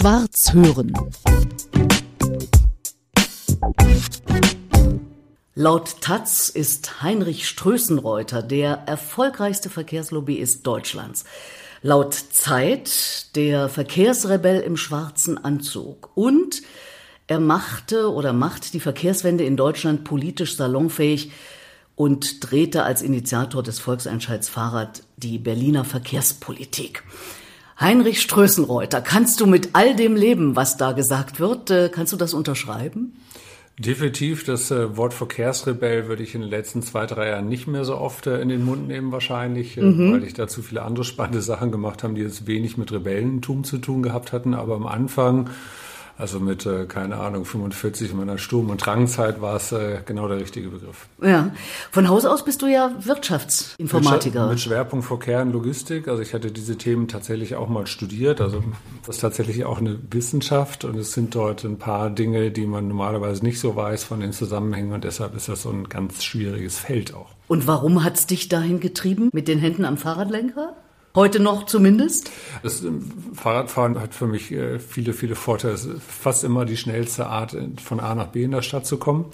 Schwarz hören. Laut Taz ist Heinrich Strößenreuter der erfolgreichste Verkehrslobbyist Deutschlands. Laut Zeit der Verkehrsrebell im schwarzen Anzug. Und er machte oder macht die Verkehrswende in Deutschland politisch salonfähig und drehte als Initiator des Volksentscheids Fahrrad die Berliner Verkehrspolitik. Heinrich Strößenreuter, kannst du mit all dem leben, was da gesagt wird, äh, kannst du das unterschreiben? Definitiv, das äh, Wort Verkehrsrebell würde ich in den letzten zwei, drei Jahren nicht mehr so oft äh, in den Mund nehmen wahrscheinlich, mhm. weil ich da zu viele andere spannende Sachen gemacht habe, die jetzt wenig mit Rebellentum zu tun gehabt hatten. Aber am Anfang also mit, äh, keine Ahnung, 45 in meiner Sturm- und Drangzeit war es äh, genau der richtige Begriff. Ja. Von Haus aus bist du ja Wirtschaftsinformatiker. Mit, Schwerpunkt Verkehr und Logistik. Also ich hatte diese Themen tatsächlich auch mal studiert. Also das ist tatsächlich auch eine Wissenschaft und es sind dort ein paar Dinge, die man normalerweise nicht so weiß von den Zusammenhängen und deshalb ist das so ein ganz schwieriges Feld auch. Und warum hat's dich dahin getrieben? Mit den Händen am Fahrradlenker? Heute noch zumindest? Das ähm, Fahrradfahren hat für mich äh, viele, viele Vorteile. Es ist fast immer die schnellste Art, von A nach B in der Stadt zu kommen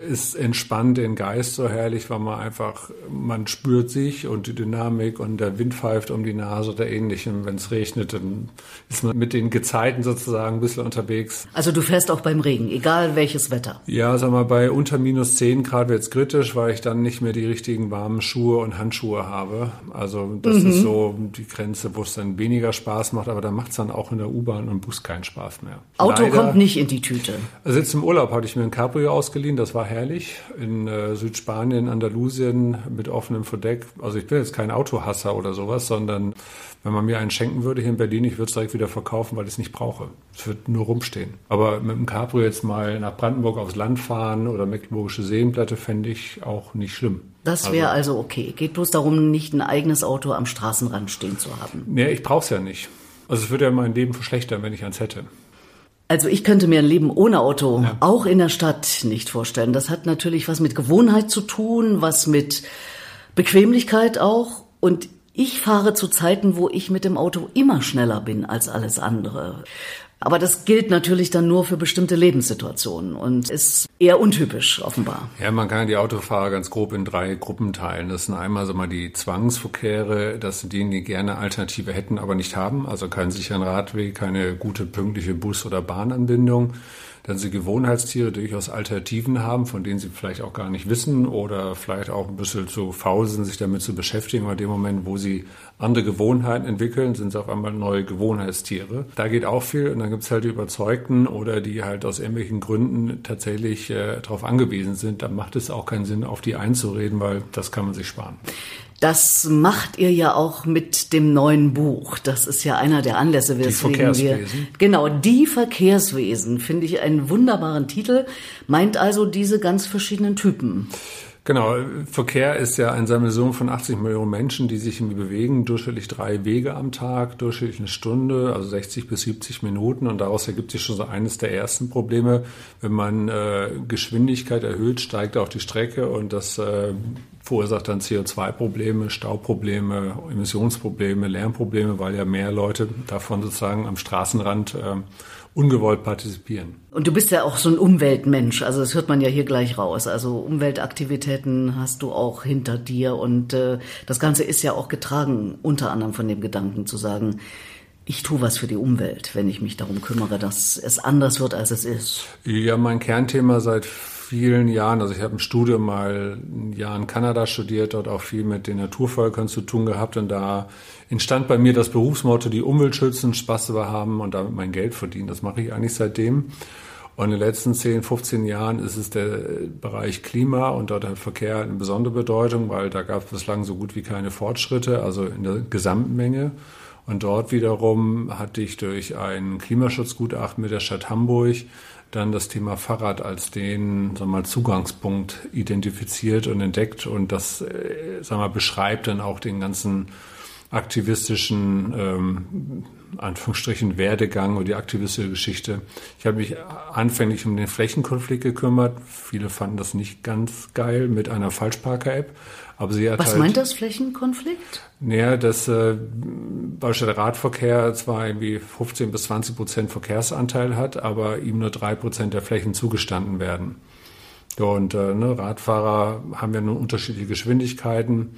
ist entspannt den Geist so herrlich, weil man einfach, man spürt sich und die Dynamik und der Wind pfeift um die Nase oder ähnlichem. Wenn es regnet, dann ist man mit den Gezeiten sozusagen ein bisschen unterwegs. Also du fährst auch beim Regen, egal welches Wetter? Ja, sag mal, bei unter minus 10 Grad wird es kritisch, weil ich dann nicht mehr die richtigen warmen Schuhe und Handschuhe habe. Also das mhm. ist so die Grenze, wo es dann weniger Spaß macht, aber da macht es dann auch in der U-Bahn und Bus keinen Spaß mehr. Auto Leider, kommt nicht in die Tüte. Also jetzt im Urlaub hatte ich mir ein Cabrio ausgeliehen, das war herrlich. In äh, Südspanien, Andalusien mit offenem Verdeck. Also ich bin jetzt kein Autohasser oder sowas, sondern wenn man mir einen schenken würde hier in Berlin, ich würde es direkt wieder verkaufen, weil ich es nicht brauche. Es wird nur rumstehen. Aber mit dem Cabrio jetzt mal nach Brandenburg aufs Land fahren oder Mecklenburgische Seenplatte fände ich auch nicht schlimm. Das wäre also, also, okay. Geht bloß darum, nicht ein eigenes Auto am Straßenrand stehen zu haben. Nee, ich brauche es ja nicht. Also es würde ja mein Leben verschlechtern, wenn ich eins hätte. Also ich könnte mir ein Leben ohne Auto ja. auch in der Stadt nicht vorstellen. Das hat natürlich was mit Gewohnheit zu tun, was mit Bequemlichkeit auch. Und ich fahre zu Zeiten, wo ich mit dem Auto immer schneller bin als alles andere. Aber das gilt natürlich dann nur für bestimmte Lebenssituationen und ist eher untypisch offenbar. Ja, man kann die Autofahrer ganz grob in drei Gruppen teilen. Das sind einmal so mal die Zwangsverkehre, das sind diejenigen, die gerne Alternative hätten, aber nicht haben, also keinen sicheren Radweg, keine gute pünktliche Bus- oder Bahnanbindung dann sie Gewohnheitstiere durchaus Alternativen haben, von denen sie vielleicht auch gar nicht wissen oder vielleicht auch ein bisschen zu faul sind, sich damit zu beschäftigen. In dem Moment, wo sie andere Gewohnheiten entwickeln, sind sie auf einmal neue Gewohnheitstiere. Da geht auch viel und dann gibt es halt die Überzeugten oder die halt aus irgendwelchen Gründen tatsächlich äh, darauf angewiesen sind. Da macht es auch keinen Sinn, auf die einzureden, weil das kann man sich sparen. Das macht ihr ja auch mit dem neuen Buch. Das ist ja einer der Anlässe, weswegen die Verkehrswesen. wir genau die Verkehrswesen finde ich einen wunderbaren Titel. Meint also diese ganz verschiedenen Typen. Genau, Verkehr ist ja ein Sammelsurium von 80 Millionen Menschen, die sich irgendwie bewegen, durchschnittlich drei Wege am Tag, durchschnittlich eine Stunde, also 60 bis 70 Minuten. Und daraus ergibt sich schon so eines der ersten Probleme. Wenn man äh, Geschwindigkeit erhöht, steigt auch die Strecke und das äh, verursacht dann CO2-Probleme, Stauprobleme, Emissionsprobleme, Lärmprobleme, weil ja mehr Leute davon sozusagen am Straßenrand äh, ungewollt partizipieren. Und du bist ja auch so ein Umweltmensch, also das hört man ja hier gleich raus. Also Umweltaktivitäten hast du auch hinter dir und äh, das Ganze ist ja auch getragen unter anderem von dem Gedanken zu sagen, ich tue was für die Umwelt, wenn ich mich darum kümmere, dass es anders wird, als es ist. Ja, mein Kernthema seit vielen Jahren, also ich habe im Studium mal ein Jahr in Kanada studiert, dort auch viel mit den Naturvölkern zu tun gehabt und da entstand bei mir das Berufsmotto, die Umwelt schützen, Spaß dabei haben und damit mein Geld verdienen. Das mache ich eigentlich seitdem. Und in den letzten 10, 15 Jahren ist es der Bereich Klima und dort hat Verkehr eine besondere Bedeutung, weil da gab es bislang so gut wie keine Fortschritte, also in der Gesamtmenge. Und dort wiederum hatte ich durch ein Klimaschutzgutachten mit der Stadt Hamburg dann das Thema Fahrrad als den sagen wir mal, Zugangspunkt identifiziert und entdeckt und das äh, sagen wir, beschreibt dann auch den ganzen aktivistischen ähm, Anführungsstrichen Werdegang oder die aktivistische Geschichte. Ich habe mich anfänglich um den Flächenkonflikt gekümmert. Viele fanden das nicht ganz geil mit einer Falschparker-App. Aber sie hat Was halt, meint das Flächenkonflikt? Naja, dass äh, beispielsweise der Radverkehr zwar irgendwie 15 bis 20 Prozent Verkehrsanteil hat, aber ihm nur drei Prozent der Flächen zugestanden werden. Und äh, ne, Radfahrer haben ja nun unterschiedliche Geschwindigkeiten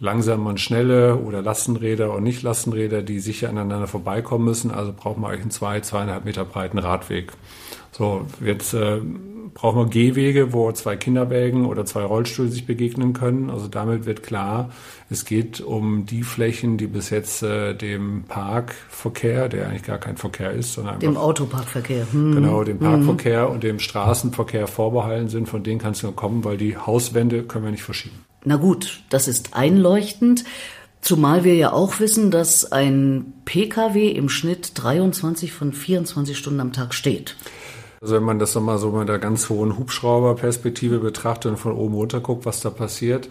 langsame und schnelle oder Lastenräder und nicht Lastenräder, die sicher aneinander vorbeikommen müssen. Also braucht man eigentlich einen zwei, zweieinhalb Meter breiten Radweg. So, jetzt äh, brauchen wir Gehwege, wo zwei Kinderwägen oder zwei Rollstühle sich begegnen können. Also damit wird klar, es geht um die Flächen, die bis jetzt äh, dem Parkverkehr, der eigentlich gar kein Verkehr ist, sondern dem Autoparkverkehr. Hm. Genau, dem Parkverkehr hm. und dem Straßenverkehr vorbehalten sind. Von denen kannst du nur kommen, weil die Hauswände können wir nicht verschieben. Na gut, das ist einleuchtend. Zumal wir ja auch wissen, dass ein Pkw im Schnitt 23 von 24 Stunden am Tag steht. Also wenn man das nochmal so mit der ganz hohen Hubschrauberperspektive betrachtet und von oben runter guckt, was da passiert.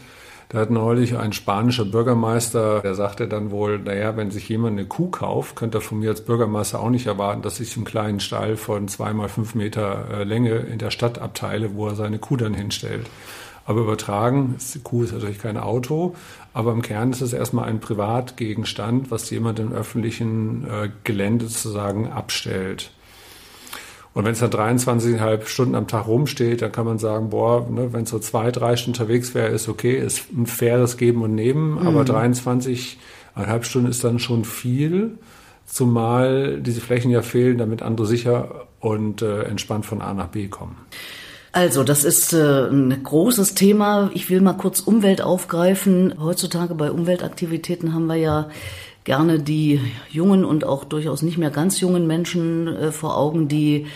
Da hat neulich ein spanischer Bürgermeister, der sagte dann wohl, naja, wenn sich jemand eine Kuh kauft, könnte er von mir als Bürgermeister auch nicht erwarten, dass ich einen kleinen Stall von zweimal fünf Meter äh, Länge in der Stadt abteile, wo er seine Kuh dann hinstellt. Aber übertragen, die Kuh ist natürlich kein Auto, aber im Kern ist es erstmal ein Privatgegenstand, was jemand im öffentlichen äh, Gelände sozusagen abstellt. Und wenn es dann 23,5 Stunden am Tag rumsteht, dann kann man sagen, boah, ne, wenn es so zwei, drei Stunden unterwegs wäre, ist okay, ist ein faires Geben und Nehmen, mhm. aber 23,5 Stunden ist dann schon viel, zumal diese Flächen ja fehlen, damit andere sicher und äh, entspannt von A nach B kommen. Also, das ist äh, ein großes Thema. Ich will mal kurz Umwelt aufgreifen. Heutzutage bei Umweltaktivitäten haben wir ja gerne die jungen und auch durchaus nicht mehr ganz jungen Menschen äh, vor Augen, die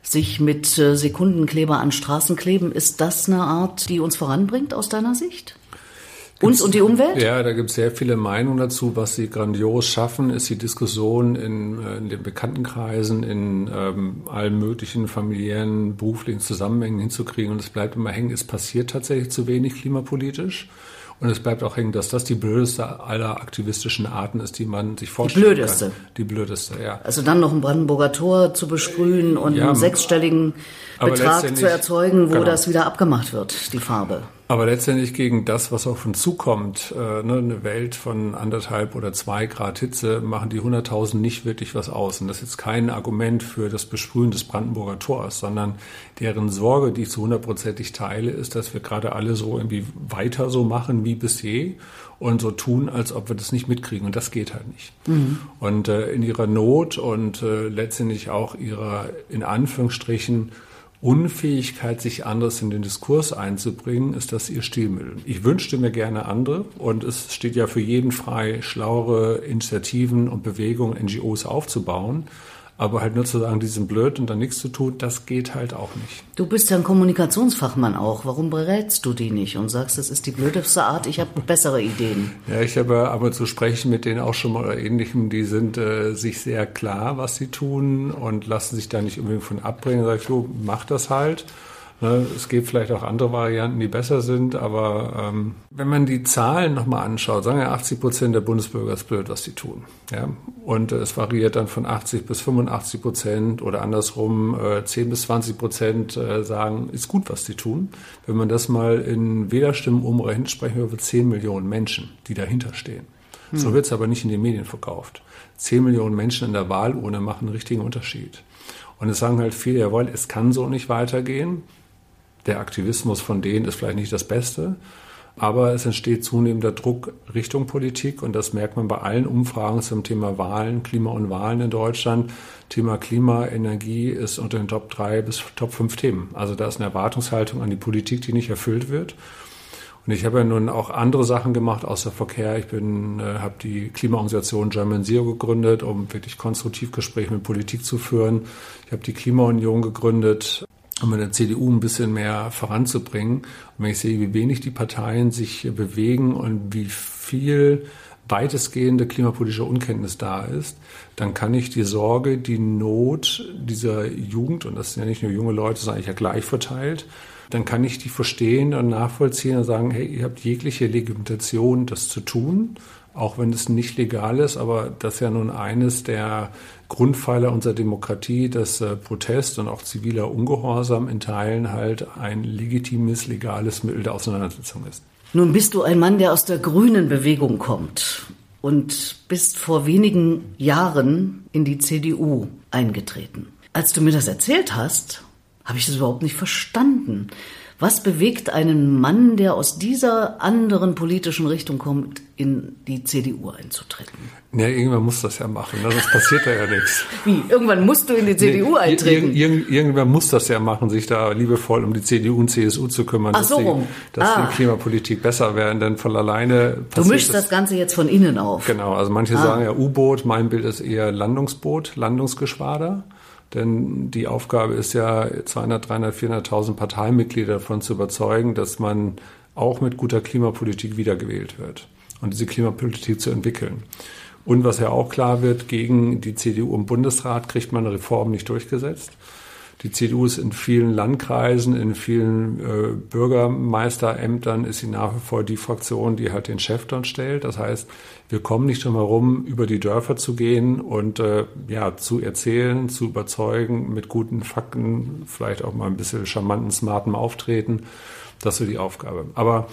sich mit äh, Sekundenkleber an Straßen kleben. Ist das eine Art, die uns voranbringt aus deiner Sicht? Uns und die Umwelt? Ja, da gibt es sehr viele Meinungen dazu. Was sie grandios schaffen, ist die Diskussion in, äh, in den Bekanntenkreisen, in ähm, allen möglichen familiären, beruflichen Zusammenhängen hinzukriegen. Und es bleibt immer hängen, es passiert tatsächlich zu wenig klimapolitisch. Und es bleibt auch hängen, dass das die blödeste aller aktivistischen Arten ist, die man sich vorstellen die blödeste. kann. Die blödeste, ja. Also dann noch ein Brandenburger Tor zu besprühen und ja, einen sechsstelligen Betrag zu erzeugen, wo genau. das wieder abgemacht wird, die Farbe. Aber letztendlich gegen das, was auf uns zukommt, äh, ne, eine Welt von anderthalb oder zwei Grad Hitze, machen die 100.000 nicht wirklich was aus. Und das ist jetzt kein Argument für das Besprühen des Brandenburger Tors, sondern deren Sorge, die ich zu hundertprozentig teile, ist, dass wir gerade alle so irgendwie weiter so machen wie bisher und so tun, als ob wir das nicht mitkriegen. Und das geht halt nicht. Mhm. Und äh, in ihrer Not und äh, letztendlich auch ihrer, in Anführungsstrichen, Unfähigkeit, sich anders in den Diskurs einzubringen, ist das ihr Stilmittel. Ich wünschte mir gerne andere und es steht ja für jeden frei, schlauere Initiativen und Bewegungen, NGOs aufzubauen. Aber halt nur zu sagen, die sind blöd und dann nichts zu tun, das geht halt auch nicht. Du bist ja ein Kommunikationsfachmann auch. Warum berätst du die nicht und sagst, das ist die blödeste Art, ich habe bessere Ideen? Ja, ich habe aber zu sprechen mit denen auch schon mal oder ähnlichem, die sind äh, sich sehr klar, was sie tun und lassen sich da nicht unbedingt von abbringen. Sag ich, so, mach das halt. Ne, es gibt vielleicht auch andere Varianten, die besser sind, aber ähm, wenn man die Zahlen nochmal anschaut, sagen ja 80 Prozent der Bundesbürger ist blöd, was sie tun. Ja? Und äh, es variiert dann von 80 bis 85 Prozent oder andersrum äh, 10 bis 20 Prozent äh, sagen, ist gut, was sie tun. Wenn man das mal in Wählerstimmen umrechnet, sprechen wir über 10 Millionen Menschen, die dahinter stehen. Hm. So wird es aber nicht in den Medien verkauft. 10 Millionen Menschen in der Wahlurne machen einen richtigen Unterschied. Und es sagen halt viele, jawohl, es kann so nicht weitergehen der Aktivismus von denen ist vielleicht nicht das Beste, aber es entsteht zunehmender Druck Richtung Politik und das merkt man bei allen Umfragen zum Thema Wahlen, Klima und Wahlen in Deutschland. Thema Klima, Energie ist unter den Top 3 bis Top 5 Themen. Also da ist eine Erwartungshaltung an die Politik, die nicht erfüllt wird. Und ich habe ja nun auch andere Sachen gemacht außer Verkehr. Ich bin, äh, habe die Klimaorganisation German Zero gegründet, um wirklich konstruktiv Gespräche mit Politik zu führen. Ich habe die Klimaunion gegründet, um in der CDU ein bisschen mehr voranzubringen. Und wenn ich sehe, wie wenig die Parteien sich bewegen und wie viel weitestgehende klimapolitische Unkenntnis da ist, dann kann ich die Sorge, die Not dieser Jugend, und das sind ja nicht nur junge Leute, sondern eigentlich ja gleich verteilt, dann kann ich die verstehen und nachvollziehen und sagen, hey, ihr habt jegliche Legitimation, das zu tun auch wenn es nicht legal ist, aber das ist ja nun eines der Grundpfeiler unserer Demokratie, dass äh, Protest und auch ziviler Ungehorsam in Teilen halt ein legitimes, legales Mittel der Auseinandersetzung ist. Nun bist du ein Mann, der aus der grünen Bewegung kommt. und bist vor wenigen Jahren in die CDU eingetreten. Als du mir das erzählt hast, habe ich das überhaupt nicht verstanden. Was bewegt einen Mann, der aus dieser anderen politischen Richtung kommt, in die CDU einzutreten? Ja, irgendwann muss das ja machen. Ne? Sonst passiert da ja nichts. Wie? Irgendwann musst du in die CDU nee, eintreten? Ir ir irgendwann muss das ja machen, sich da liebevoll um die CDU und CSU zu kümmern, Ach so, dass, die, dass ah. die Klimapolitik besser werden, denn von alleine Du mischst das, das Ganze jetzt von innen auf. Genau, also manche ah. sagen ja U-Boot, mein Bild ist eher Landungsboot, Landungsgeschwader. Denn die Aufgabe ist ja, 200, 300, 400.000 Parteimitglieder davon zu überzeugen, dass man auch mit guter Klimapolitik wiedergewählt wird und diese Klimapolitik zu entwickeln. Und was ja auch klar wird, gegen die CDU im Bundesrat kriegt man eine Reform nicht durchgesetzt. Die CDU ist in vielen Landkreisen, in vielen äh, Bürgermeisterämtern ist sie nach wie vor die Fraktion, die halt den Chef dann stellt. Das heißt, wir kommen nicht drum herum, über die Dörfer zu gehen und äh, ja, zu erzählen, zu überzeugen, mit guten Fakten, vielleicht auch mal ein bisschen charmanten, smarten Auftreten. Das ist so die Aufgabe. Aber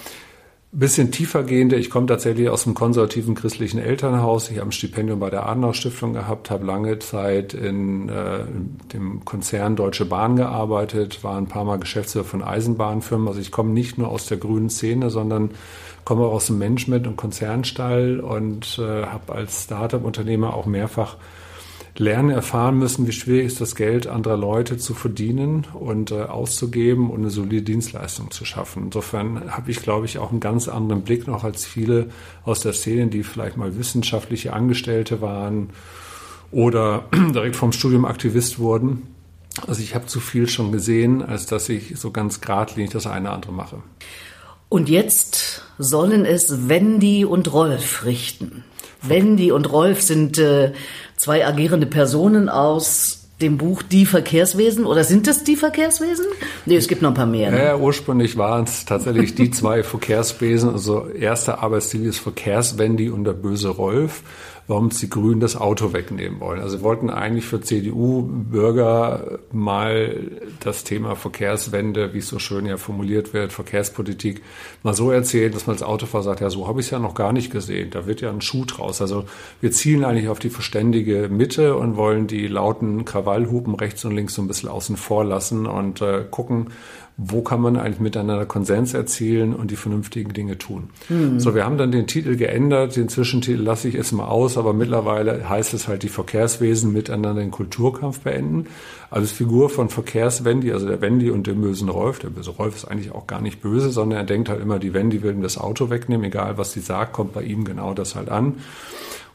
bisschen tiefergehende. Ich komme tatsächlich aus dem konservativen christlichen Elternhaus. Ich habe ein Stipendium bei der Adenauer Stiftung gehabt, habe lange Zeit in, äh, in, dem Konzern Deutsche Bahn gearbeitet, war ein paar Mal Geschäftsführer von Eisenbahnfirmen. Also ich komme nicht nur aus der grünen Szene, sondern komme auch aus dem Management- und Konzernstall und äh, habe als Startup-Unternehmer auch mehrfach lernen, erfahren müssen, wie schwierig ist das Geld anderer Leute zu verdienen und äh, auszugeben und eine solide Dienstleistung zu schaffen. Insofern habe ich, glaube ich, auch einen ganz anderen Blick noch als viele aus der Szene, die vielleicht mal wissenschaftliche Angestellte waren oder direkt vom Studium Aktivist wurden. Also ich habe zu viel schon gesehen, als dass ich so ganz geradlinig das eine oder andere mache. Und jetzt sollen es Wendy und Rolf richten. Wendy und Rolf sind äh, zwei agierende Personen aus dem Buch Die Verkehrswesen oder sind es die Verkehrswesen? Nee, es gibt noch ein paar mehr. Ne? Ja, ursprünglich waren es tatsächlich die zwei Verkehrswesen. Also erster Arbeitsstil ist Verkehrswendy und der böse Rolf warum die Grünen das Auto wegnehmen wollen. Also wollten eigentlich für CDU-Bürger mal das Thema Verkehrswende, wie es so schön ja formuliert wird, Verkehrspolitik, mal so erzählen, dass man als Autofahrer sagt, ja, so habe ich es ja noch gar nicht gesehen. Da wird ja ein Schuh draus. Also wir zielen eigentlich auf die verständige Mitte und wollen die lauten Krawallhupen rechts und links so ein bisschen außen vor lassen und äh, gucken, wo kann man eigentlich miteinander Konsens erzielen und die vernünftigen Dinge tun. Mhm. So, wir haben dann den Titel geändert, den Zwischentitel lasse ich erstmal aus, aber mittlerweile heißt es halt die Verkehrswesen miteinander den Kulturkampf beenden. Also als Figur von Verkehrswendy, also der Wendy und dem bösen Rolf, der böse Rolf ist eigentlich auch gar nicht böse, sondern er denkt halt immer, die Wendy will ihm das Auto wegnehmen, egal was sie sagt, kommt bei ihm genau das halt an.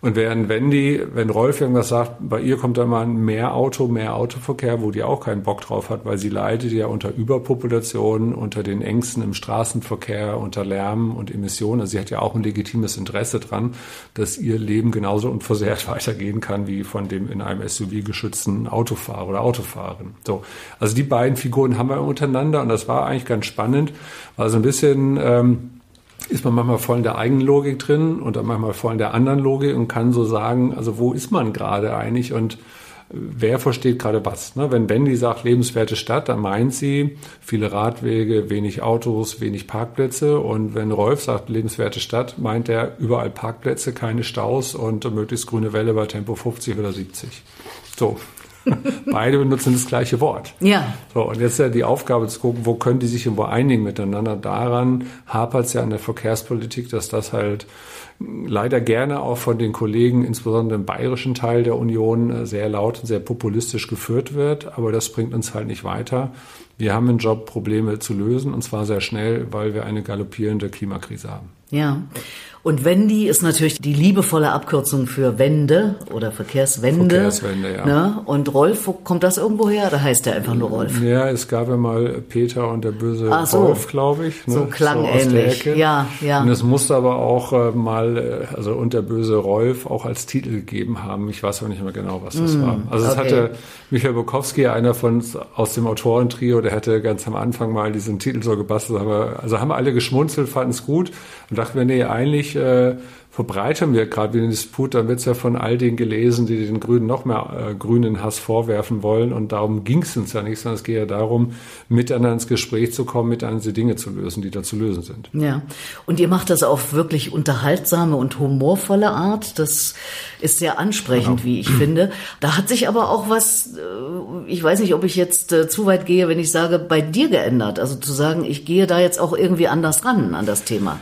Und während Wendy, wenn Rolf irgendwas sagt, bei ihr kommt dann mal mehr Auto, mehr Autoverkehr, wo die auch keinen Bock drauf hat, weil sie leidet ja unter Überpopulation, unter den Ängsten im Straßenverkehr, unter Lärm und Emissionen. Also sie hat ja auch ein legitimes Interesse dran, dass ihr Leben genauso unversehrt weitergehen kann wie von dem in einem SUV geschützten Autofahrer oder Autofahrerin. So. Also die beiden Figuren haben wir untereinander und das war eigentlich ganz spannend, weil so ein bisschen, ähm, ist man manchmal voll in der eigenen Logik drin und dann manchmal voll in der anderen Logik und kann so sagen, also wo ist man gerade eigentlich und wer versteht gerade was. Ne? Wenn Wendy sagt lebenswerte Stadt, dann meint sie viele Radwege, wenig Autos, wenig Parkplätze. Und wenn Rolf sagt lebenswerte Stadt, meint er überall Parkplätze, keine Staus und möglichst grüne Welle bei Tempo 50 oder 70. So, Beide benutzen das gleiche Wort. Ja. So, und jetzt ist ja die Aufgabe zu gucken, wo können die sich irgendwo einigen miteinander. Daran hapert es ja an der Verkehrspolitik, dass das halt leider gerne auch von den Kollegen, insbesondere im bayerischen Teil der Union, äh, sehr laut und sehr populistisch geführt wird. Aber das bringt uns halt nicht weiter. Wir haben einen Job, Probleme zu lösen, und zwar sehr schnell, weil wir eine galoppierende Klimakrise haben. Ja. Und Wendy ist natürlich die liebevolle Abkürzung für Wende oder Verkehrswende. Verkehrswende, ja. Ne? Und Rolf, wo kommt das irgendwo her? Da heißt er einfach nur Rolf. Ja, es gab ja mal Peter und der böse Ach so. Rolf, glaube ich. Ne? So klang so ähnlich. Ja, ja. Und es musste aber auch äh, mal, äh, also und der böse Rolf auch als Titel gegeben haben. Ich weiß auch nicht mehr genau, was das mm, war. Also es okay. hatte Michael Bukowski, einer von aus dem Autorentrio, der hatte ganz am Anfang mal diesen Titel so gebastelt. Aber, also haben alle geschmunzelt, fanden es gut und dachten wir, nee, eigentlich äh, verbreitern wir gerade wie den Disput, dann wird es ja von all denen gelesen, die den Grünen noch mehr äh, grünen Hass vorwerfen wollen. Und darum ging es uns ja nicht, sondern es geht ja darum, miteinander ins Gespräch zu kommen, miteinander die Dinge zu lösen, die da zu lösen sind. Ja, und ihr macht das auf wirklich unterhaltsame und humorvolle Art. Das ist sehr ansprechend, genau. wie ich finde. Da hat sich aber auch was, äh, ich weiß nicht, ob ich jetzt äh, zu weit gehe, wenn ich sage, bei dir geändert. Also zu sagen, ich gehe da jetzt auch irgendwie anders ran an das Thema.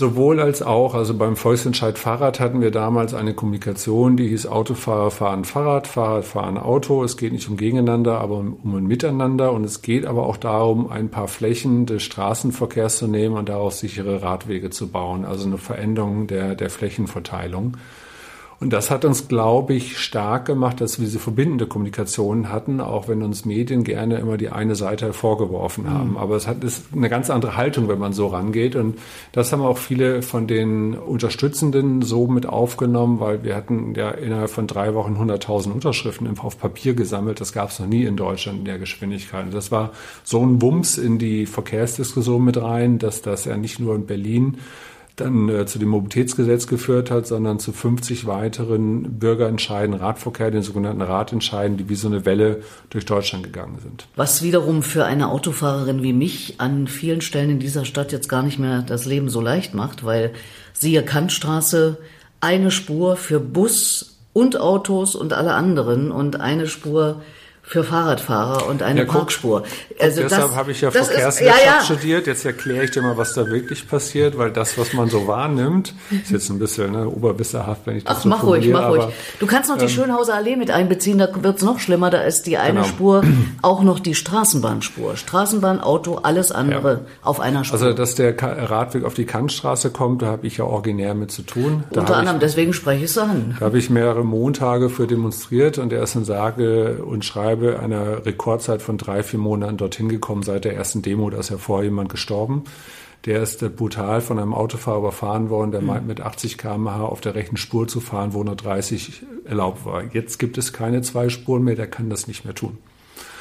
Sowohl als auch, also beim Volksentscheid Fahrrad hatten wir damals eine Kommunikation, die hieß Autofahrer fahren Fahrrad, Fahrrad fahren Auto. Es geht nicht um Gegeneinander, aber um, ein Miteinander. Und es geht aber auch darum, ein paar Flächen des Straßenverkehrs zu nehmen und daraus sichere Radwege zu bauen. Also eine Veränderung der, der Flächenverteilung. Und das hat uns, glaube ich, stark gemacht, dass wir diese verbindende Kommunikation hatten, auch wenn uns Medien gerne immer die eine Seite hervorgeworfen haben. Mhm. Aber es hat ist eine ganz andere Haltung, wenn man so rangeht. Und das haben auch viele von den Unterstützenden so mit aufgenommen, weil wir hatten ja innerhalb von drei Wochen 100.000 Unterschriften auf Papier gesammelt. Das gab es noch nie in Deutschland in der Geschwindigkeit. Und das war so ein Wumms in die Verkehrsdiskussion mit rein, dass das ja nicht nur in Berlin dann äh, zu dem Mobilitätsgesetz geführt hat, sondern zu 50 weiteren Bürgerentscheiden, Radverkehr, den sogenannten Radentscheiden, die wie so eine Welle durch Deutschland gegangen sind. Was wiederum für eine Autofahrerin wie mich an vielen Stellen in dieser Stadt jetzt gar nicht mehr das Leben so leicht macht, weil siehe Kantstraße, eine Spur für Bus und Autos und alle anderen und eine Spur für Fahrradfahrer und eine ja, Parkspur. Also deshalb habe ich ja Verkehrswirtschaft ja, ja. studiert. Jetzt erkläre ich dir mal, was da wirklich passiert, weil das, was man so wahrnimmt, ist jetzt ein bisschen ne, oberwisserhaft, wenn ich das Ach, so mach ruhig, mach ruhig. Du kannst noch die ähm, Schönhauser Allee mit einbeziehen, da wird es noch schlimmer. Da ist die eine genau. Spur auch noch die Straßenbahnspur. Straßenbahn, Auto, alles andere ja. auf einer Spur. Also, dass der Radweg auf die Kantstraße kommt, da habe ich ja originär mit zu tun. Da Unter anderem, ich, deswegen spreche ich es an. Da habe ich mehrere Montage für demonstriert und er ist in sage und schreibe Schreibe einer Rekordzeit von drei, vier Monaten dorthin gekommen seit der ersten Demo. Da ist ja vorher jemand gestorben. Der ist brutal von einem Autofahrer überfahren worden, der mhm. meint mit 80 km/h auf der rechten Spur zu fahren, wo nur 30 erlaubt war. Jetzt gibt es keine zwei Spuren mehr, der kann das nicht mehr tun.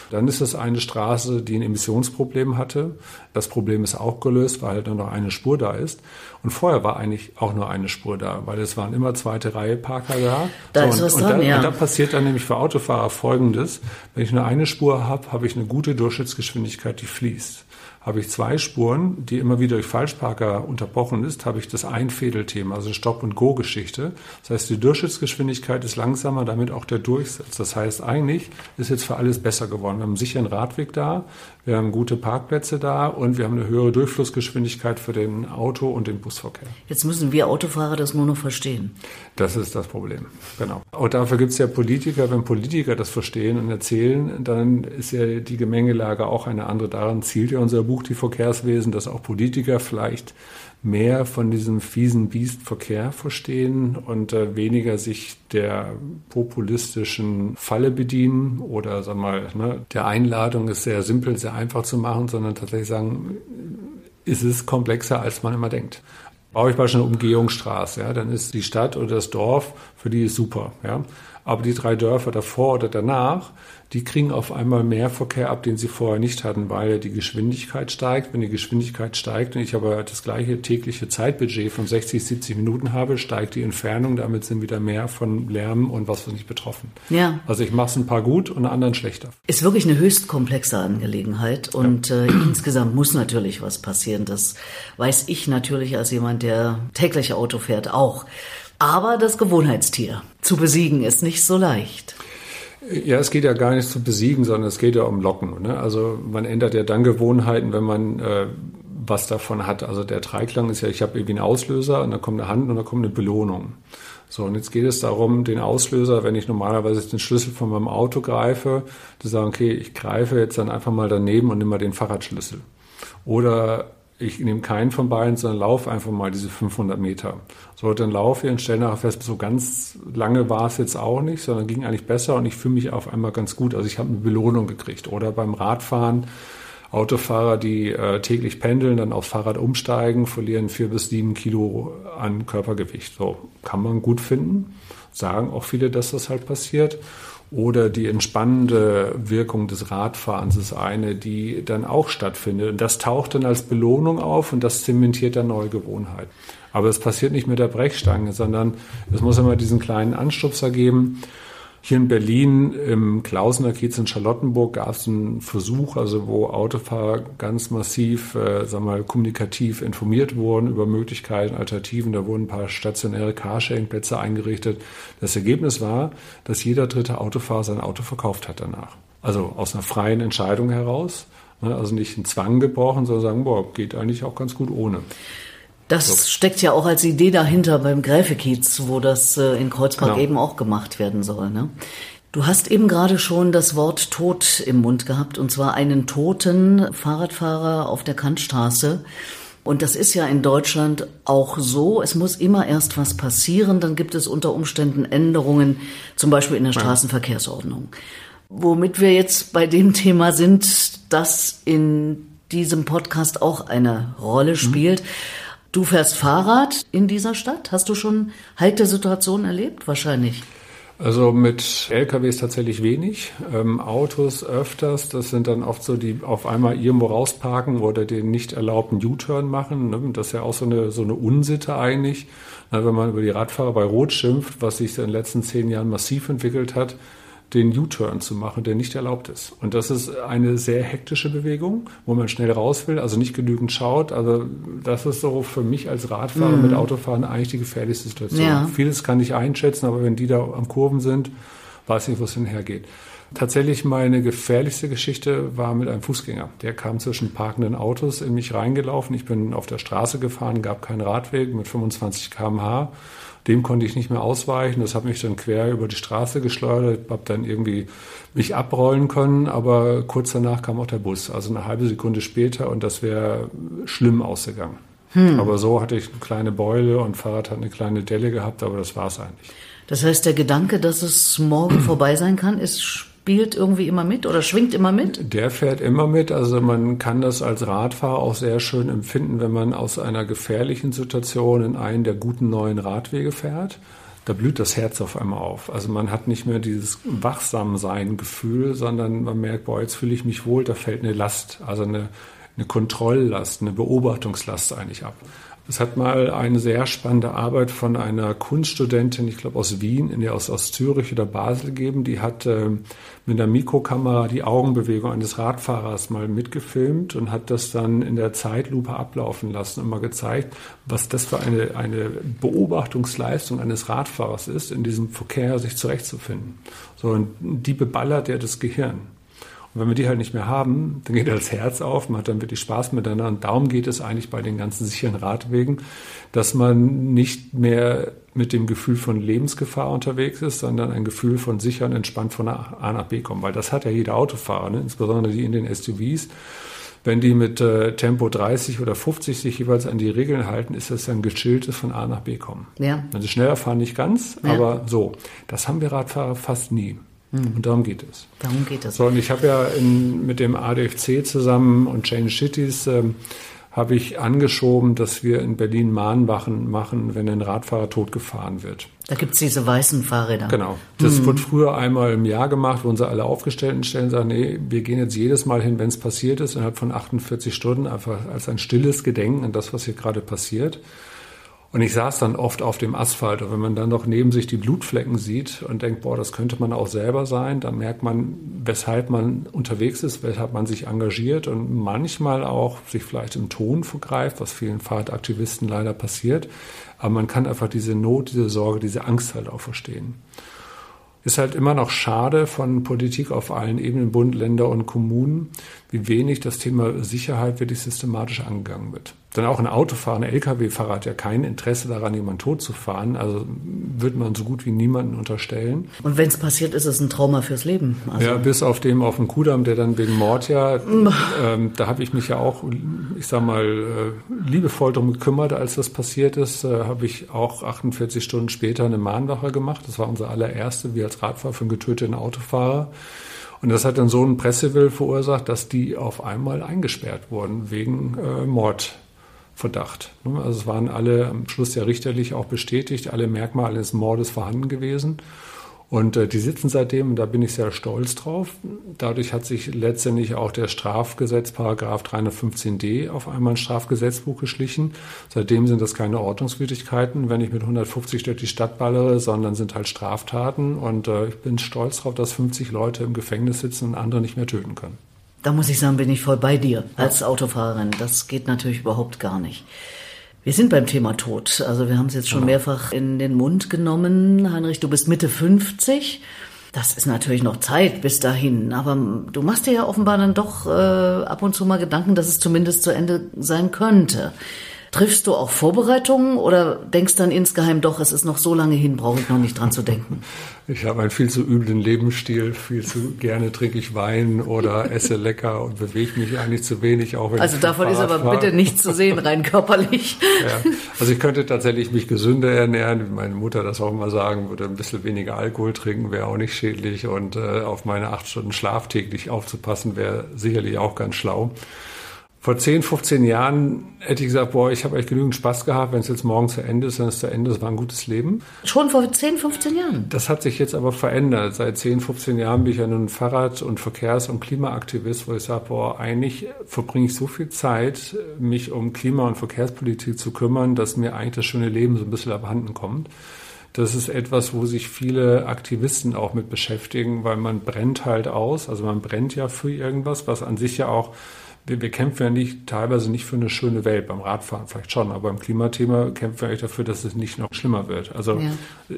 Dann ist es eine Straße, die ein Emissionsproblem hatte. Das Problem ist auch gelöst, weil halt nur noch eine Spur da ist. Und vorher war eigentlich auch nur eine Spur da, weil es waren immer zweite Reihe Parker da. Da so, ist was und, dran, da, ja. Und da passiert dann nämlich für Autofahrer Folgendes. Wenn ich nur eine Spur habe, habe ich eine gute Durchschnittsgeschwindigkeit, die fließt. Habe ich zwei Spuren, die immer wieder durch Falschparker unterbrochen ist, habe ich das Einfädelthema, also Stopp- und Go-Geschichte. Das heißt, die Durchschnittsgeschwindigkeit ist langsamer, damit auch der Durchsatz. Das heißt, eigentlich ist jetzt für alles besser geworden. Wir haben einen sicheren Radweg da, wir haben gute Parkplätze da und wir haben eine höhere Durchflussgeschwindigkeit für den Auto- und den Busverkehr. Jetzt müssen wir Autofahrer das nur noch verstehen. Das ist das Problem, genau. Und dafür gibt es ja Politiker. Wenn Politiker das verstehen und erzählen, dann ist ja die Gemengelage auch eine andere. Daran zielt ja unser Buch Die Verkehrswesen, dass auch Politiker vielleicht mehr von diesem fiesen Biestverkehr verstehen und äh, weniger sich der populistischen Falle bedienen oder sag mal, ne, der Einladung ist sehr simpel, sehr einfach zu machen, sondern tatsächlich sagen, ist es komplexer, als man immer denkt. Baue ich beispielsweise eine Umgehungsstraße, ja, dann ist die Stadt oder das Dorf, für die ist super, ja. Aber die drei Dörfer davor oder danach, die kriegen auf einmal mehr Verkehr ab, den sie vorher nicht hatten, weil die Geschwindigkeit steigt. Wenn die Geschwindigkeit steigt und ich aber das gleiche tägliche Zeitbudget von 60, 70 Minuten habe, steigt die Entfernung. Damit sind wieder mehr von Lärm und was weiß ich betroffen. Ja. Also ich mache es ein paar gut und anderen schlechter. Ist wirklich eine höchst komplexe Angelegenheit und ja. äh, insgesamt muss natürlich was passieren. Das weiß ich natürlich als jemand, der täglich Auto fährt, auch. Aber das Gewohnheitstier zu besiegen ist nicht so leicht. Ja, es geht ja gar nicht zu besiegen, sondern es geht ja um Locken. Ne? Also man ändert ja dann Gewohnheiten, wenn man äh, was davon hat. Also der Dreiklang ist ja, ich habe irgendwie einen Auslöser und dann kommt eine Hand und dann kommt eine Belohnung. So, und jetzt geht es darum, den Auslöser, wenn ich normalerweise den Schlüssel von meinem Auto greife, zu sagen, okay, ich greife jetzt dann einfach mal daneben und nehme mal den Fahrradschlüssel. Oder ich nehme keinen von beiden, sondern laufe einfach mal diese 500 Meter. So, dann laufe ich und stelle nachher fest, so ganz lange war es jetzt auch nicht, sondern ging eigentlich besser und ich fühle mich auf einmal ganz gut. Also ich habe eine Belohnung gekriegt. Oder beim Radfahren Autofahrer, die äh, täglich pendeln, dann aufs Fahrrad umsteigen, verlieren vier bis sieben Kilo an Körpergewicht. So kann man gut finden. Sagen auch viele, dass das halt passiert. Oder die entspannende Wirkung des Radfahrens ist eine, die dann auch stattfindet. Und das taucht dann als Belohnung auf und das zementiert dann neue Gewohnheit. Aber es passiert nicht mit der Brechstange, sondern es muss immer diesen kleinen Anstupser geben. Hier in Berlin im Klausener Kiez in Charlottenburg gab es einen Versuch, also wo Autofahrer ganz massiv, äh, sagen wir mal, kommunikativ informiert wurden über Möglichkeiten, Alternativen. Da wurden ein paar stationäre Carsharing-Plätze eingerichtet. Das Ergebnis war, dass jeder dritte Autofahrer sein Auto verkauft hat danach. Also aus einer freien Entscheidung heraus. Ne, also nicht einen Zwang gebrochen, sondern sagen, boah, geht eigentlich auch ganz gut ohne. Das so. steckt ja auch als Idee dahinter beim Gräfekiez, wo das äh, in Kreuzberg genau. eben auch gemacht werden soll. Ne? Du hast eben gerade schon das Wort Tod im Mund gehabt, und zwar einen toten Fahrradfahrer auf der Kantstraße. Und das ist ja in Deutschland auch so. Es muss immer erst was passieren, dann gibt es unter Umständen Änderungen, zum Beispiel in der Straßenverkehrsordnung. Womit wir jetzt bei dem Thema sind, das in diesem Podcast auch eine Rolle spielt. Mhm. Du fährst Fahrrad in dieser Stadt. Hast du schon heikle Situationen erlebt? Wahrscheinlich. Also mit LKWs tatsächlich wenig, ähm, Autos öfters. Das sind dann oft so, die auf einmal irgendwo rausparken oder den nicht erlaubten U-Turn machen. Ne? Das ist ja auch so eine, so eine Unsitte eigentlich. Na, wenn man über die Radfahrer bei Rot schimpft, was sich in den letzten zehn Jahren massiv entwickelt hat, den U-Turn zu machen, der nicht erlaubt ist. Und das ist eine sehr hektische Bewegung, wo man schnell raus will, also nicht genügend schaut. Also das ist so für mich als Radfahrer mm. mit Autofahren eigentlich die gefährlichste Situation. Ja. Vieles kann ich einschätzen, aber wenn die da am Kurven sind, weiß ich, wo es hinhergeht. Tatsächlich meine gefährlichste Geschichte war mit einem Fußgänger. Der kam zwischen parkenden Autos in mich reingelaufen. Ich bin auf der Straße gefahren, gab keinen Radweg mit 25 km/h dem konnte ich nicht mehr ausweichen. Das hat mich dann quer über die Straße geschleudert, habe dann irgendwie mich abrollen können, aber kurz danach kam auch der Bus, also eine halbe Sekunde später und das wäre schlimm ausgegangen. Hm. Aber so hatte ich eine kleine Beule und Fahrrad hat eine kleine Delle gehabt, aber das war es eigentlich. Das heißt, der Gedanke, dass es morgen vorbei sein kann, ist spielt irgendwie immer mit oder schwingt immer mit? Der fährt immer mit. Also man kann das als Radfahrer auch sehr schön empfinden, wenn man aus einer gefährlichen Situation in einen der guten neuen Radwege fährt. Da blüht das Herz auf einmal auf. Also man hat nicht mehr dieses Wachsamsein-Gefühl, sondern man merkt, boah, jetzt fühle ich mich wohl, da fällt eine Last, also eine, eine Kontrolllast, eine Beobachtungslast eigentlich ab. Es hat mal eine sehr spannende Arbeit von einer Kunststudentin, ich glaube aus Wien, in der aus, aus Zürich oder Basel gegeben. Die hat äh, mit einer Mikrokamera die Augenbewegung eines Radfahrers mal mitgefilmt und hat das dann in der Zeitlupe ablaufen lassen und mal gezeigt, was das für eine, eine Beobachtungsleistung eines Radfahrers ist, in diesem Verkehr sich zurechtzufinden. So, und die beballert ja das Gehirn. Und wenn wir die halt nicht mehr haben, dann geht das Herz auf, man hat dann wirklich Spaß miteinander. Und darum geht es eigentlich bei den ganzen sicheren Radwegen, dass man nicht mehr mit dem Gefühl von Lebensgefahr unterwegs ist, sondern ein Gefühl von sicher und entspannt von A nach B kommen. Weil das hat ja jeder Autofahrer, ne? insbesondere die in den SUVs. Wenn die mit äh, Tempo 30 oder 50 sich jeweils an die Regeln halten, ist das ein geschildtes von A nach B kommen. Ja. Also schneller fahren nicht ganz, ja. aber so. Das haben wir Radfahrer fast nie. Mhm. Und darum geht es. Darum geht es. So, und ich habe ja in, mit dem ADFC zusammen und Change Cities ähm, habe ich angeschoben, dass wir in Berlin Mahnwachen machen, wenn ein Radfahrer totgefahren wird. Da gibt es diese weißen Fahrräder. Genau. Das mhm. wird früher einmal im Jahr gemacht, wo unsere alle aufgestellten Stellen sagen, nee, wir gehen jetzt jedes Mal hin, wenn es passiert ist, innerhalb von 48 Stunden, einfach als ein stilles Gedenken an das, was hier gerade passiert. Und ich saß dann oft auf dem Asphalt und wenn man dann noch neben sich die Blutflecken sieht und denkt, boah, das könnte man auch selber sein, dann merkt man, weshalb man unterwegs ist, weshalb man sich engagiert und manchmal auch sich vielleicht im Ton vergreift, was vielen Fahrradaktivisten leider passiert. Aber man kann einfach diese Not, diese Sorge, diese Angst halt auch verstehen. Ist halt immer noch schade von Politik auf allen Ebenen, Bund, Länder und Kommunen, wie wenig das Thema Sicherheit wirklich systematisch angegangen wird dann auch ein Autofahrer, ein Lkw-Fahrer hat ja kein Interesse daran, jemanden tot zu fahren. Also würde man so gut wie niemanden unterstellen. Und wenn es passiert, ist es ein Trauma fürs Leben. Also ja, bis auf dem auf dem Kudamm, der dann wegen Mord ja, ähm, da habe ich mich ja auch, ich sag mal, äh, liebevoll darum gekümmert, als das passiert ist, äh, habe ich auch 48 Stunden später eine Mahnwache gemacht. Das war unsere allererste, wir als Radfahrer für einen getöteten Autofahrer. Und das hat dann so einen Pressewill verursacht, dass die auf einmal eingesperrt wurden wegen äh, Mordverdacht. Ne? Also es waren alle am Schluss ja richterlich auch bestätigt, alle Merkmale des Mordes vorhanden gewesen. Und äh, die sitzen seitdem, und da bin ich sehr stolz drauf. Dadurch hat sich letztendlich auch der Strafgesetz, Paragraph 315d, auf einmal ins Strafgesetzbuch geschlichen. Seitdem sind das keine Ordnungswidrigkeiten, wenn ich mit 150 durch die Stadt ballere, sondern sind halt Straftaten. Und äh, ich bin stolz darauf, dass 50 Leute im Gefängnis sitzen und andere nicht mehr töten können. Da muss ich sagen, bin ich voll bei dir als Autofahrerin. Das geht natürlich überhaupt gar nicht. Wir sind beim Thema Tod. Also wir haben es jetzt schon mehrfach in den Mund genommen. Heinrich, du bist Mitte 50. Das ist natürlich noch Zeit bis dahin, aber du machst dir ja offenbar dann doch äh, ab und zu mal Gedanken, dass es zumindest zu Ende sein könnte. Triffst du auch Vorbereitungen oder denkst dann insgeheim doch, es ist noch so lange hin, brauche ich noch nicht dran zu denken? Ich habe einen viel zu üblen Lebensstil, viel zu gerne trinke ich Wein oder esse lecker und bewege mich eigentlich zu wenig. Auch wenn also davon ist aber fahre. bitte nichts zu sehen, rein körperlich. Ja, also ich könnte tatsächlich mich gesünder ernähren, wie meine Mutter das auch immer sagen würde, ein bisschen weniger Alkohol trinken wäre auch nicht schädlich und äh, auf meine acht Stunden Schlaf täglich aufzupassen wäre sicherlich auch ganz schlau. Vor 10, 15 Jahren hätte ich gesagt, boah, ich habe echt genügend Spaß gehabt. Wenn es jetzt morgen zu Ende ist, dann ist es zu Ende. Das war ein gutes Leben. Schon vor 10, 15 Jahren? Das hat sich jetzt aber verändert. Seit 10, 15 Jahren bin ich ja nun Fahrrad- und Verkehrs- und Klimaaktivist, wo ich sage, boah, eigentlich verbringe ich so viel Zeit, mich um Klima- und Verkehrspolitik zu kümmern, dass mir eigentlich das schöne Leben so ein bisschen abhanden kommt. Das ist etwas, wo sich viele Aktivisten auch mit beschäftigen, weil man brennt halt aus. Also man brennt ja für irgendwas, was an sich ja auch wir, wir kämpfen ja nicht, teilweise nicht für eine schöne Welt, beim Radfahren vielleicht schon, aber beim Klimathema kämpfen wir eigentlich dafür, dass es nicht noch schlimmer wird. Also ja.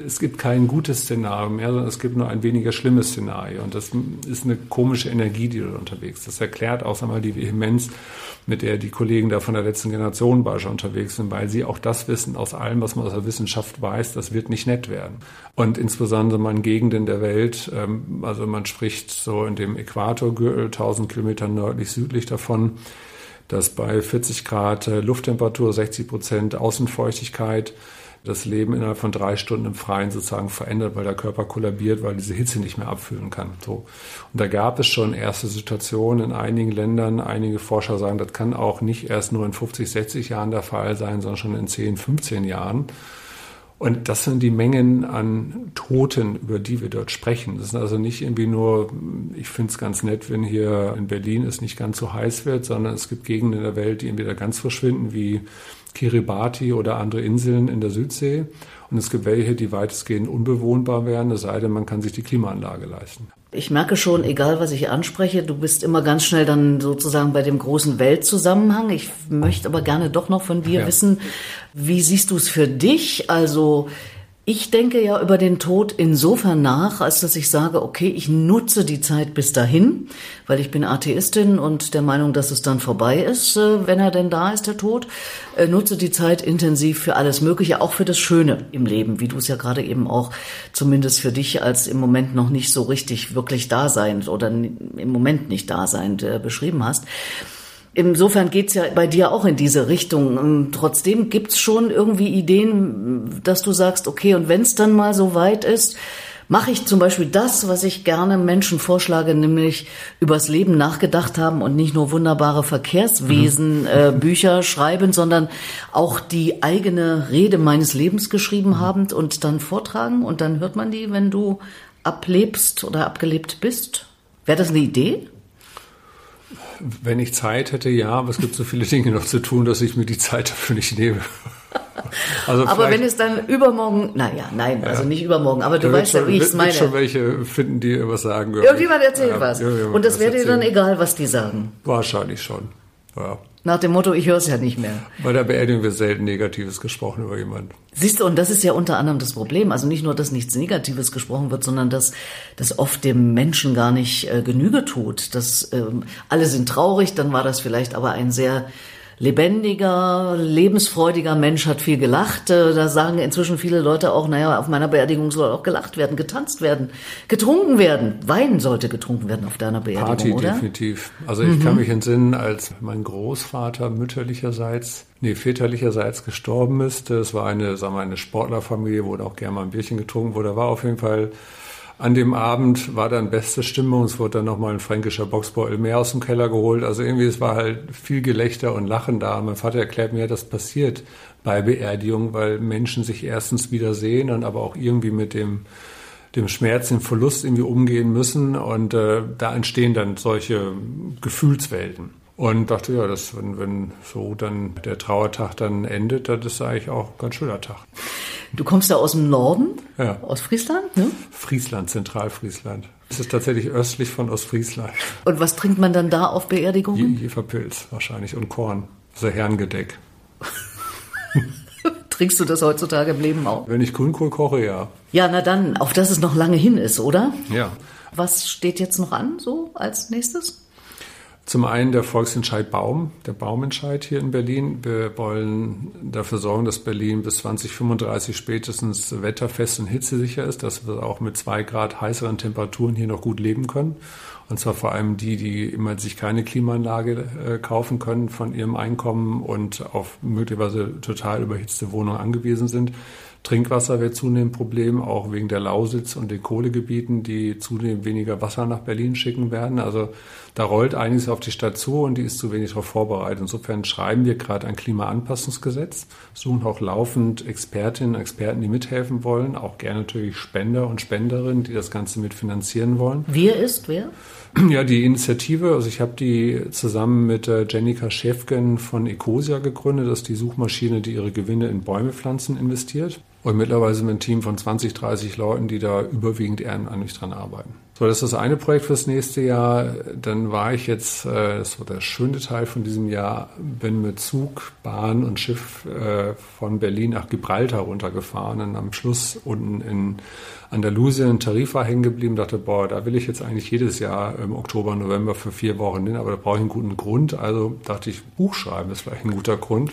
es gibt kein gutes Szenario mehr, sondern es gibt nur ein weniger schlimmes Szenario. Und das ist eine komische Energie, die dort unterwegs ist. Das erklärt auch einmal die Vehemenz, mit der die Kollegen da von der letzten Generation beispielsweise unterwegs sind, weil sie auch das wissen aus allem, was man aus der Wissenschaft weiß, das wird nicht nett werden. Und insbesondere in Gegenden der Welt, ähm, also man spricht so in dem Äquatorgürtel, 1000 Kilometer nördlich südlich davon, dass bei 40 Grad äh, Lufttemperatur, 60 Prozent Außenfeuchtigkeit das Leben innerhalb von drei Stunden im Freien sozusagen verändert, weil der Körper kollabiert, weil diese Hitze nicht mehr abfühlen kann. So. Und da gab es schon erste Situationen in einigen Ländern. Einige Forscher sagen, das kann auch nicht erst nur in 50, 60 Jahren der Fall sein, sondern schon in 10, 15 Jahren. Und das sind die Mengen an Toten, über die wir dort sprechen. Das sind also nicht irgendwie nur, ich finde es ganz nett, wenn hier in Berlin es nicht ganz so heiß wird, sondern es gibt Gegenden in der Welt, die entweder ganz verschwinden, wie Kiribati oder andere Inseln in der Südsee. Und es gibt welche, die weitestgehend unbewohnbar werden, es sei denn, man kann sich die Klimaanlage leisten. Ich merke schon, egal was ich anspreche, du bist immer ganz schnell dann sozusagen bei dem großen Weltzusammenhang. Ich möchte aber gerne doch noch von dir ja. wissen, wie siehst du es für dich? Also ich denke ja über den Tod insofern nach, als dass ich sage, okay, ich nutze die Zeit bis dahin, weil ich bin Atheistin und der Meinung, dass es dann vorbei ist, äh, wenn er denn da ist, der Tod. Äh, nutze die Zeit intensiv für alles Mögliche, auch für das Schöne im Leben, wie du es ja gerade eben auch zumindest für dich als im Moment noch nicht so richtig wirklich da sein oder im Moment nicht da sein äh, beschrieben hast. Insofern geht's ja bei dir auch in diese Richtung. Ähm, trotzdem gibt's schon irgendwie Ideen, dass du sagst, okay, und wenn's dann mal so weit ist, mache ich zum Beispiel das, was ich gerne Menschen vorschlage, nämlich übers Leben nachgedacht haben und nicht nur wunderbare Verkehrswesen mhm. äh, Bücher schreiben, sondern auch die eigene Rede meines Lebens geschrieben mhm. haben und dann vortragen und dann hört man die, wenn du ablebst oder abgelebt bist. Wäre das eine Idee? Wenn ich Zeit hätte, ja, aber es gibt so viele Dinge noch zu tun, dass ich mir die Zeit dafür nicht nehme. Also aber wenn es dann übermorgen, naja, nein, ja. also nicht übermorgen, aber du da weißt schon, ja, wie ich es meine. Schon welche finden, die was sagen. Irgendjemand erzählt ja, was. Und das wäre dir dann egal, was die sagen. Wahrscheinlich schon. Ja. Nach dem Motto, ich höre es ja nicht mehr. Bei der Beerdigung wird selten Negatives gesprochen über jemanden. Siehst du, und das ist ja unter anderem das Problem. Also nicht nur, dass nichts Negatives gesprochen wird, sondern dass das oft dem Menschen gar nicht äh, Genüge tut. Dass ähm, alle sind traurig, dann war das vielleicht aber ein sehr lebendiger, lebensfreudiger Mensch hat viel gelacht. Äh, da sagen inzwischen viele Leute auch, naja, auf meiner Beerdigung soll auch gelacht werden, getanzt werden, getrunken werden. Wein sollte getrunken werden auf deiner Beerdigung, Party, oder? definitiv. Also ich mhm. kann mich entsinnen, als mein Großvater mütterlicherseits, nee, väterlicherseits gestorben ist. Es war eine, sagen wir, eine Sportlerfamilie, wo auch gerne mal ein Bierchen getrunken wurde. Da war auf jeden Fall An dem Abend war dann beste Stimmung. Es wurde dann nochmal ein fränkischer Boxbeutel mehr aus dem Keller geholt. Also irgendwie, es war halt viel Gelächter und Lachen da. Mein Vater erklärt mir, das passiert bei Beerdigungen, weil Menschen sich erstens wiedersehen und aber auch irgendwie mit dem, dem Schmerz, dem Verlust irgendwie umgehen müssen. Und äh, da entstehen dann solche Gefühlswelten. Und dachte, ja, das, wenn, wenn so dann der Trauertag dann endet, das ist eigentlich auch ein ganz schöner Tag. Du kommst da aus dem Norden, ja. aus Friesland, ne? Friesland, Zentralfriesland. Es ist tatsächlich östlich von Ostfriesland. Und was trinkt man dann da auf Beerdigungen? Jeferpilz wahrscheinlich und Korn. Also Herrengedeck. Trinkst du das heutzutage im Leben auch? Wenn ich Grünkohl koche, ja. Ja, na dann, auf das es noch lange hin ist, oder? Ja. Was steht jetzt noch an, so als nächstes? Zum einen der Volksentscheid Baum, der Baumentscheid hier in Berlin. Wir wollen dafür sorgen, dass Berlin bis 2035 spätestens wetterfest und hitzesicher ist, dass wir auch mit zwei Grad heißeren Temperaturen hier noch gut leben können. Und zwar vor allem die, die immer sich keine Klimaanlage äh, kaufen können von ihrem Einkommen und auf möglicherweise total überhitzte Wohnungen angewiesen sind. Trinkwasser wird zunehmend Problem, auch wegen der Lausitz und den Kohlegebieten, die zunehmend weniger Wasser nach Berlin schicken werden. Also da rollt einiges auf die Stadt zu und die ist zu wenig darauf vorbereitet. Insofern schreiben wir gerade ein Klimaanpassungsgesetz, suchen auch laufend Expertinnen und Experten, die mithelfen wollen, auch gerne natürlich Spender und Spenderinnen, die das Ganze mitfinanzieren wollen. Wir ist wer? Ja, die Initiative, also ich habe die zusammen mit äh, Jenica Schäfgen von Ecosia gegründet. Das ist die Suchmaschine, die ihre Gewinne in Bäume pflanzen investiert. Und mittlerweile sind wir ein Team von 20, 30 Leuten, die da überwiegend ehrenamtlich dran arbeiten. So, das ist das eine Projekt fürs nächste Jahr. Dann war ich jetzt, äh, das war der schöne Teil von diesem Jahr, bin mit Zug, Bahn und Schiff äh, von Berlin nach Gibraltar runtergefahren und am Schluss unten in Andalusien in Tarifa hängen geblieben, dachte, boah, da will ich jetzt eigentlich jedes Jahr im Oktober, November für vier Wochen hin, aber da brauche ich einen guten Grund. Also dachte ich, Buch schreiben ist vielleicht ein guter Grund.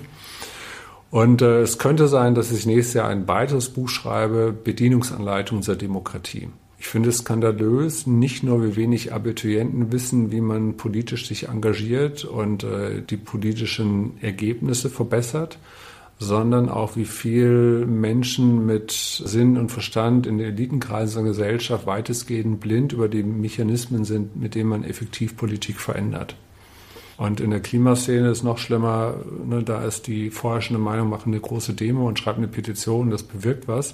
Und äh, es könnte sein, dass ich nächstes Jahr ein weiteres Buch schreibe, Bedienungsanleitung zur Demokratie. Ich finde es skandalös, nicht nur wie wenig Abiturienten wissen, wie man politisch sich engagiert und äh, die politischen Ergebnisse verbessert, sondern auch wie viel Menschen mit Sinn und Verstand in den Elitenkreisen der Gesellschaft weitestgehend blind über die Mechanismen sind, mit denen man effektiv Politik verändert. Und in der Klimaszene ist noch schlimmer, ne, da ist die vorherrschende Meinung, machen eine große Demo und schreiben eine Petition, das bewirkt was.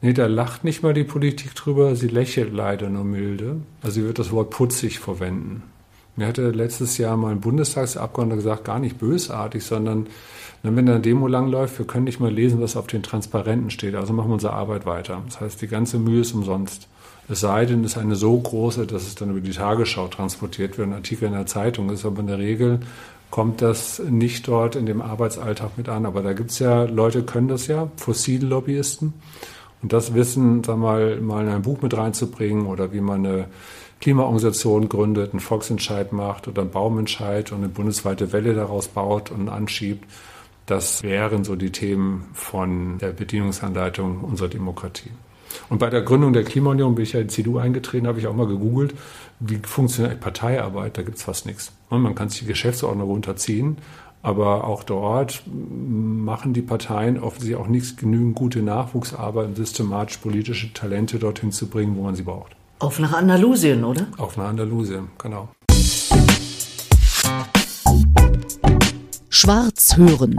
Nee, da lacht nicht mal die Politik drüber, sie lächelt leider nur milde. Also sie wird das Wort putzig verwenden. Mir hatte letztes Jahr mal ein Bundestagsabgeordneter gesagt, gar nicht bösartig, sondern wenn da eine Demo langläuft, wir können nicht mal lesen, was auf den Transparenten steht, also machen wir unsere Arbeit weiter. Das heißt, die ganze Mühe ist umsonst. Es sei denn, es ist eine so große, dass es dann über die Tagesschau transportiert wird, ein Artikel in der Zeitung ist, aber in der Regel kommt das nicht dort in dem Arbeitsalltag mit an. Aber da gibt es ja, Leute können das ja, fossile Lobbyisten. Und das Wissen, sag mal, mal in ein Buch mit reinzubringen oder wie man eine Klimaorganisation gründet, einen Volksentscheid macht oder einen Baumentscheid und eine bundesweite Welle daraus baut und anschiebt, das wären so die Themen von der Bedienungsanleitung unserer Demokratie. Und bei der Gründung der Klimaunion bin ich ja in die CDU eingetreten, habe ich auch mal gegoogelt, wie funktioniert Parteiarbeit, da gibt es fast nichts. Man kann sich die Geschäftsordnung runterziehen, aber auch dort machen die Parteien offensichtlich auch nichts genügend gute Nachwuchsarbeit und systematisch politische Talente dorthin zu bringen, wo man sie braucht. Auf nach Andalusien, oder? Auf nach Andalusien, genau. Schwarz hören.